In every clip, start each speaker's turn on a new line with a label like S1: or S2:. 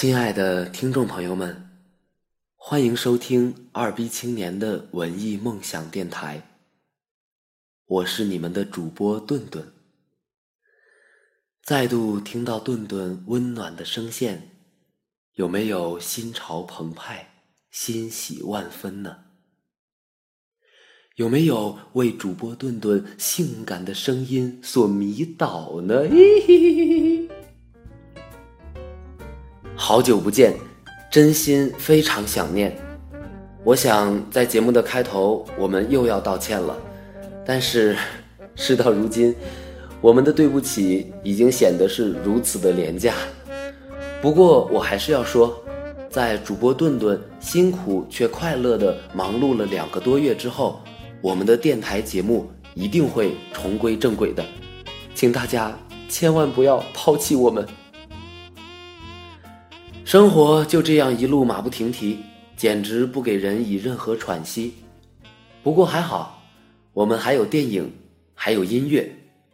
S1: 亲爱的听众朋友们，欢迎收听二逼青年的文艺梦想电台。我是你们的主播顿顿。再度听到顿顿温暖的声线，有没有心潮澎湃、欣喜万分呢？有没有为主播顿顿性感的声音所迷倒呢？嘿嘿嘿嘿好久不见，真心非常想念。我想在节目的开头，我们又要道歉了。但是事到如今，我们的对不起已经显得是如此的廉价。不过我还是要说，在主播顿顿辛苦却快乐的忙碌了两个多月之后，我们的电台节目一定会重归正轨的，请大家千万不要抛弃我们。生活就这样一路马不停蹄，简直不给人以任何喘息。不过还好，我们还有电影，还有音乐，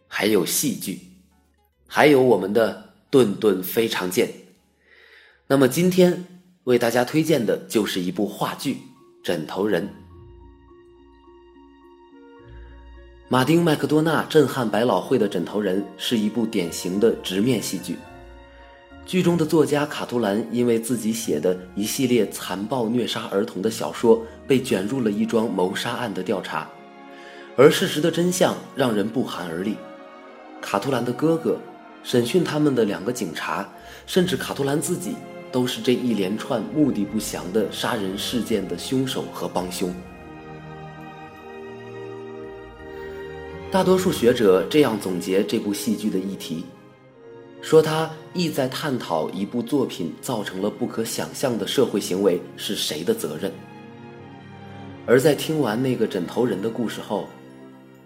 S1: 还有戏剧，还有我们的顿顿非常见。那么今天为大家推荐的就是一部话剧《枕头人》。马丁·麦克多纳震撼百老汇的《枕头人》是一部典型的直面戏剧。剧中的作家卡图兰因为自己写的一系列残暴虐杀儿童的小说，被卷入了一桩谋杀案的调查，而事实的真相让人不寒而栗。卡图兰的哥哥、审讯他们的两个警察，甚至卡图兰自己，都是这一连串目的不详的杀人事件的凶手和帮凶。大多数学者这样总结这部戏剧的议题。说他意在探讨一部作品造成了不可想象的社会行为是谁的责任。而在听完那个枕头人的故事后，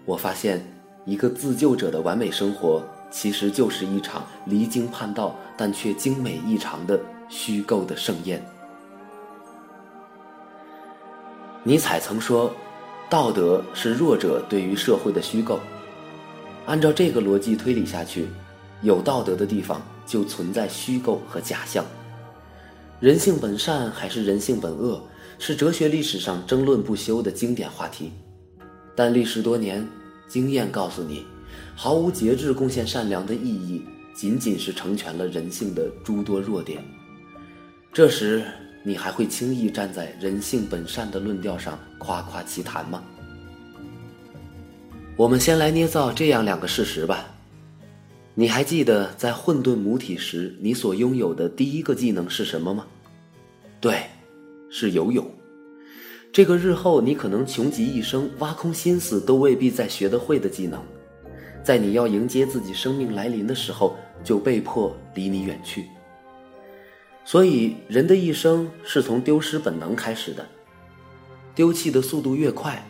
S1: 我发现一个自救者的完美生活其实就是一场离经叛道但却精美异常的虚构的盛宴。尼采曾说：“道德是弱者对于社会的虚构。”按照这个逻辑推理下去。有道德的地方就存在虚构和假象。人性本善还是人性本恶，是哲学历史上争论不休的经典话题。但历时多年，经验告诉你，毫无节制贡献善良的意义，仅仅是成全了人性的诸多弱点。这时，你还会轻易站在人性本善的论调上夸夸其谈吗？我们先来捏造这样两个事实吧。你还记得在混沌母体时，你所拥有的第一个技能是什么吗？对，是游泳。这个日后你可能穷极一生挖空心思都未必再学得会的技能，在你要迎接自己生命来临的时候，就被迫离你远去。所以，人的一生是从丢失本能开始的，丢弃的速度越快，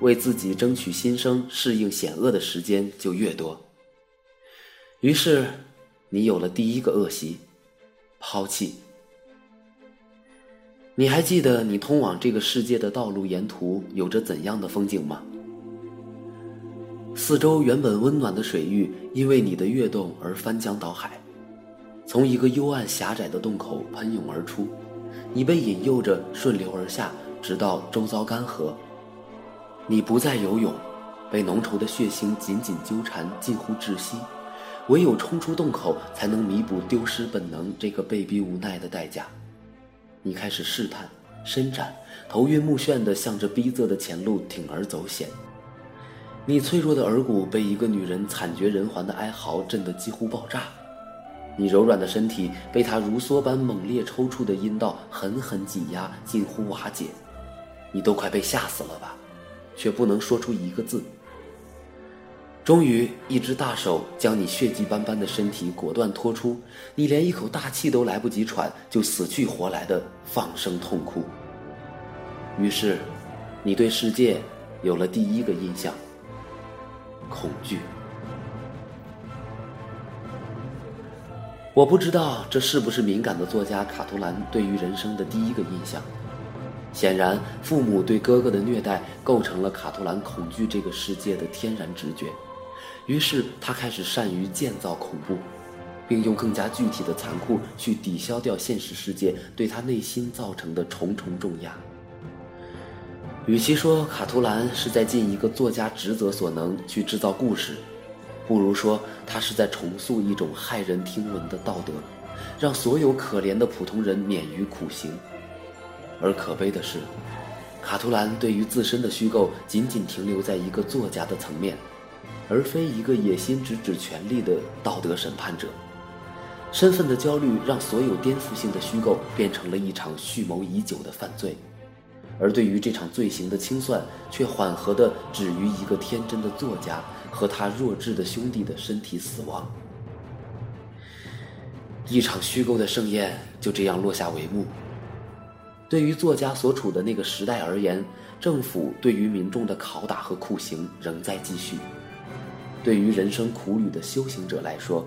S1: 为自己争取新生、适应险恶的时间就越多。于是，你有了第一个恶习——抛弃。你还记得你通往这个世界的道路沿途有着怎样的风景吗？四周原本温暖的水域，因为你的跃动而翻江倒海，从一个幽暗狭窄的洞口喷涌而出，你被引诱着顺流而下，直到周遭干涸。你不再游泳，被浓稠的血腥紧紧纠缠，近乎窒息。唯有冲出洞口，才能弥补丢失本能这个被逼无奈的代价。你开始试探、伸展，头晕目眩地向着逼仄的前路铤而走险。你脆弱的耳骨被一个女人惨绝人寰的哀嚎震得几乎爆炸，你柔软的身体被她如梭般猛烈抽搐的阴道狠狠挤压，近乎瓦解。你都快被吓死了吧，却不能说出一个字。终于，一只大手将你血迹斑斑的身体果断拖出，你连一口大气都来不及喘，就死去活来的放声痛哭。于是，你对世界有了第一个印象——恐惧。我不知道这是不是敏感的作家卡图兰对于人生的第一个印象。显然，父母对哥哥的虐待构成了卡图兰恐惧这个世界的天然直觉。于是他开始善于建造恐怖，并用更加具体的残酷去抵消掉现实世界对他内心造成的重重重压。与其说卡图兰是在尽一个作家职责所能去制造故事，不如说他是在重塑一种骇人听闻的道德，让所有可怜的普通人免于苦刑。而可悲的是，卡图兰对于自身的虚构仅仅停留在一个作家的层面，而非一个野心直指权力的道德审判者。身份的焦虑让所有颠覆性的虚构变成了一场蓄谋已久的犯罪。而对于这场罪行的清算，却缓和的止于一个天真的作家和他弱智的兄弟的身体死亡。一场虚构的盛宴就这样落下帷幕。对于作家所处的那个时代而言，政府对于民众的拷打和酷刑仍在继续；对于人生苦旅的修行者来说，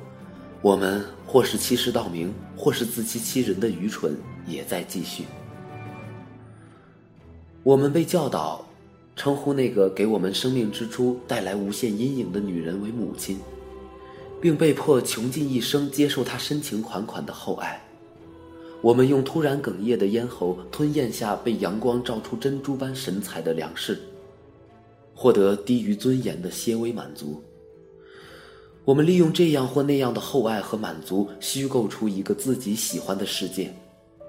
S1: 我们或是欺世盗名，或是自欺欺人的愚蠢也在继续。我们被教导，称呼那个给我们生命之初带来无限阴影的女人为母亲，并被迫穷尽一生接受她深情款款的厚爱。我们用突然哽咽的咽喉吞咽下被阳光照出珍珠般神采的粮食，获得低于尊严的些微满足。我们利用这样或那样的厚爱和满足，虚构出一个自己喜欢的世界，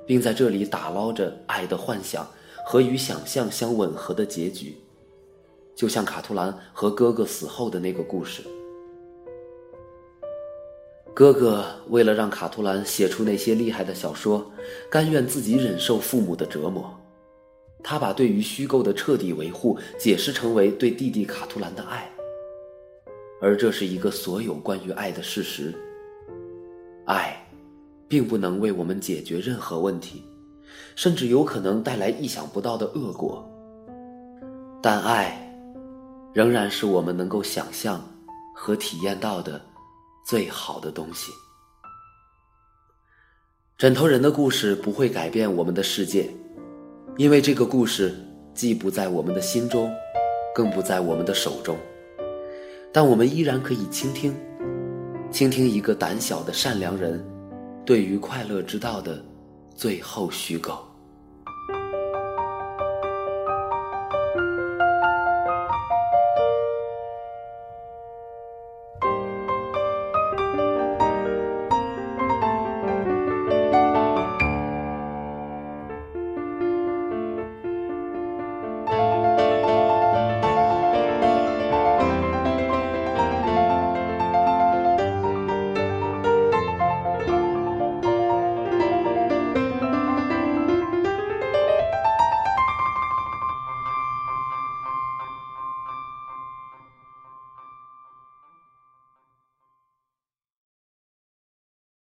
S1: 并在这里打捞着爱的幻想。和与想象相吻合的结局，就像卡图兰和哥哥死后的那个故事。哥哥为了让卡图兰写出那些厉害的小说，甘愿自己忍受父母的折磨。他把对于虚构的彻底维护解释成为对弟弟卡图兰的爱，而这是一个所有关于爱的事实。爱，并不能为我们解决任何问题。甚至有可能带来意想不到的恶果，但爱，仍然是我们能够想象和体验到的最好的东西。枕头人的故事不会改变我们的世界，因为这个故事既不在我们的心中，更不在我们的手中，但我们依然可以倾听，倾听一个胆小的善良人对于快乐之道的。最后虚构。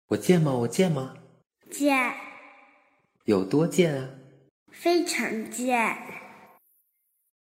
S1: 我贱吗？我贱吗？
S2: 贱。
S1: 有多贱啊？
S2: 非常贱。